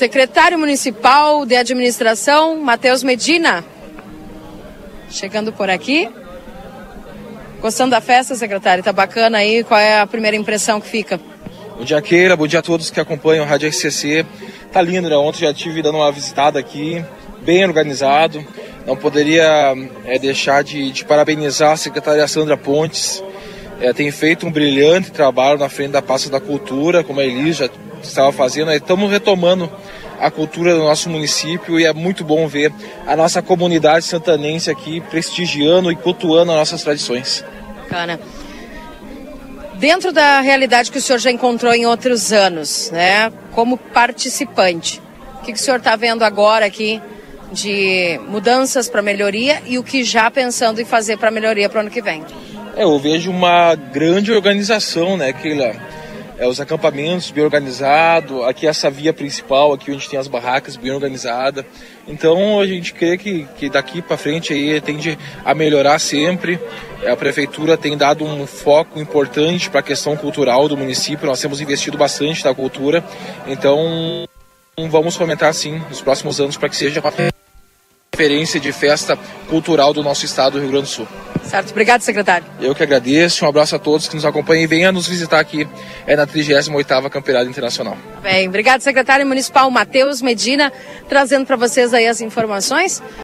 Secretário Municipal de Administração, Matheus Medina. Chegando por aqui. Gostando da festa, secretário? Tá bacana aí? Qual é a primeira impressão que fica? Bom dia, Keira. Bom dia a todos que acompanham a Rádio RCC. Tá lindo, né? Ontem já tive dando uma visitada aqui, bem organizado. Não poderia é, deixar de, de, parabenizar a secretária Sandra Pontes. É, tem feito um brilhante trabalho na frente da pasta da cultura, como a Elis já estava fazendo. Estamos retomando a cultura do nosso município e é muito bom ver a nossa comunidade santanense aqui prestigiando e cultuando as nossas tradições. Bacana. Dentro da realidade que o senhor já encontrou em outros anos, né, como participante, o que, que o senhor está vendo agora aqui de mudanças para melhoria e o que já pensando em fazer para melhoria para o ano que vem? É, eu vejo uma grande organização, né, Keila? É, os acampamentos bem organizados, aqui essa via principal, aqui onde tem as barracas bem organizada. Então a gente crê que, que daqui para frente aí tende a melhorar sempre. A prefeitura tem dado um foco importante para a questão cultural do município. Nós temos investido bastante na cultura. Então vamos fomentar sim nos próximos anos para que seja uma referência de festa cultural do nosso estado do Rio Grande do Sul. Certo, obrigado, secretário. Eu que agradeço, um abraço a todos que nos acompanham e venha nos visitar aqui é na 38ª Campeonato Internacional. Bem, obrigado, secretário municipal Matheus Medina, trazendo para vocês aí as informações.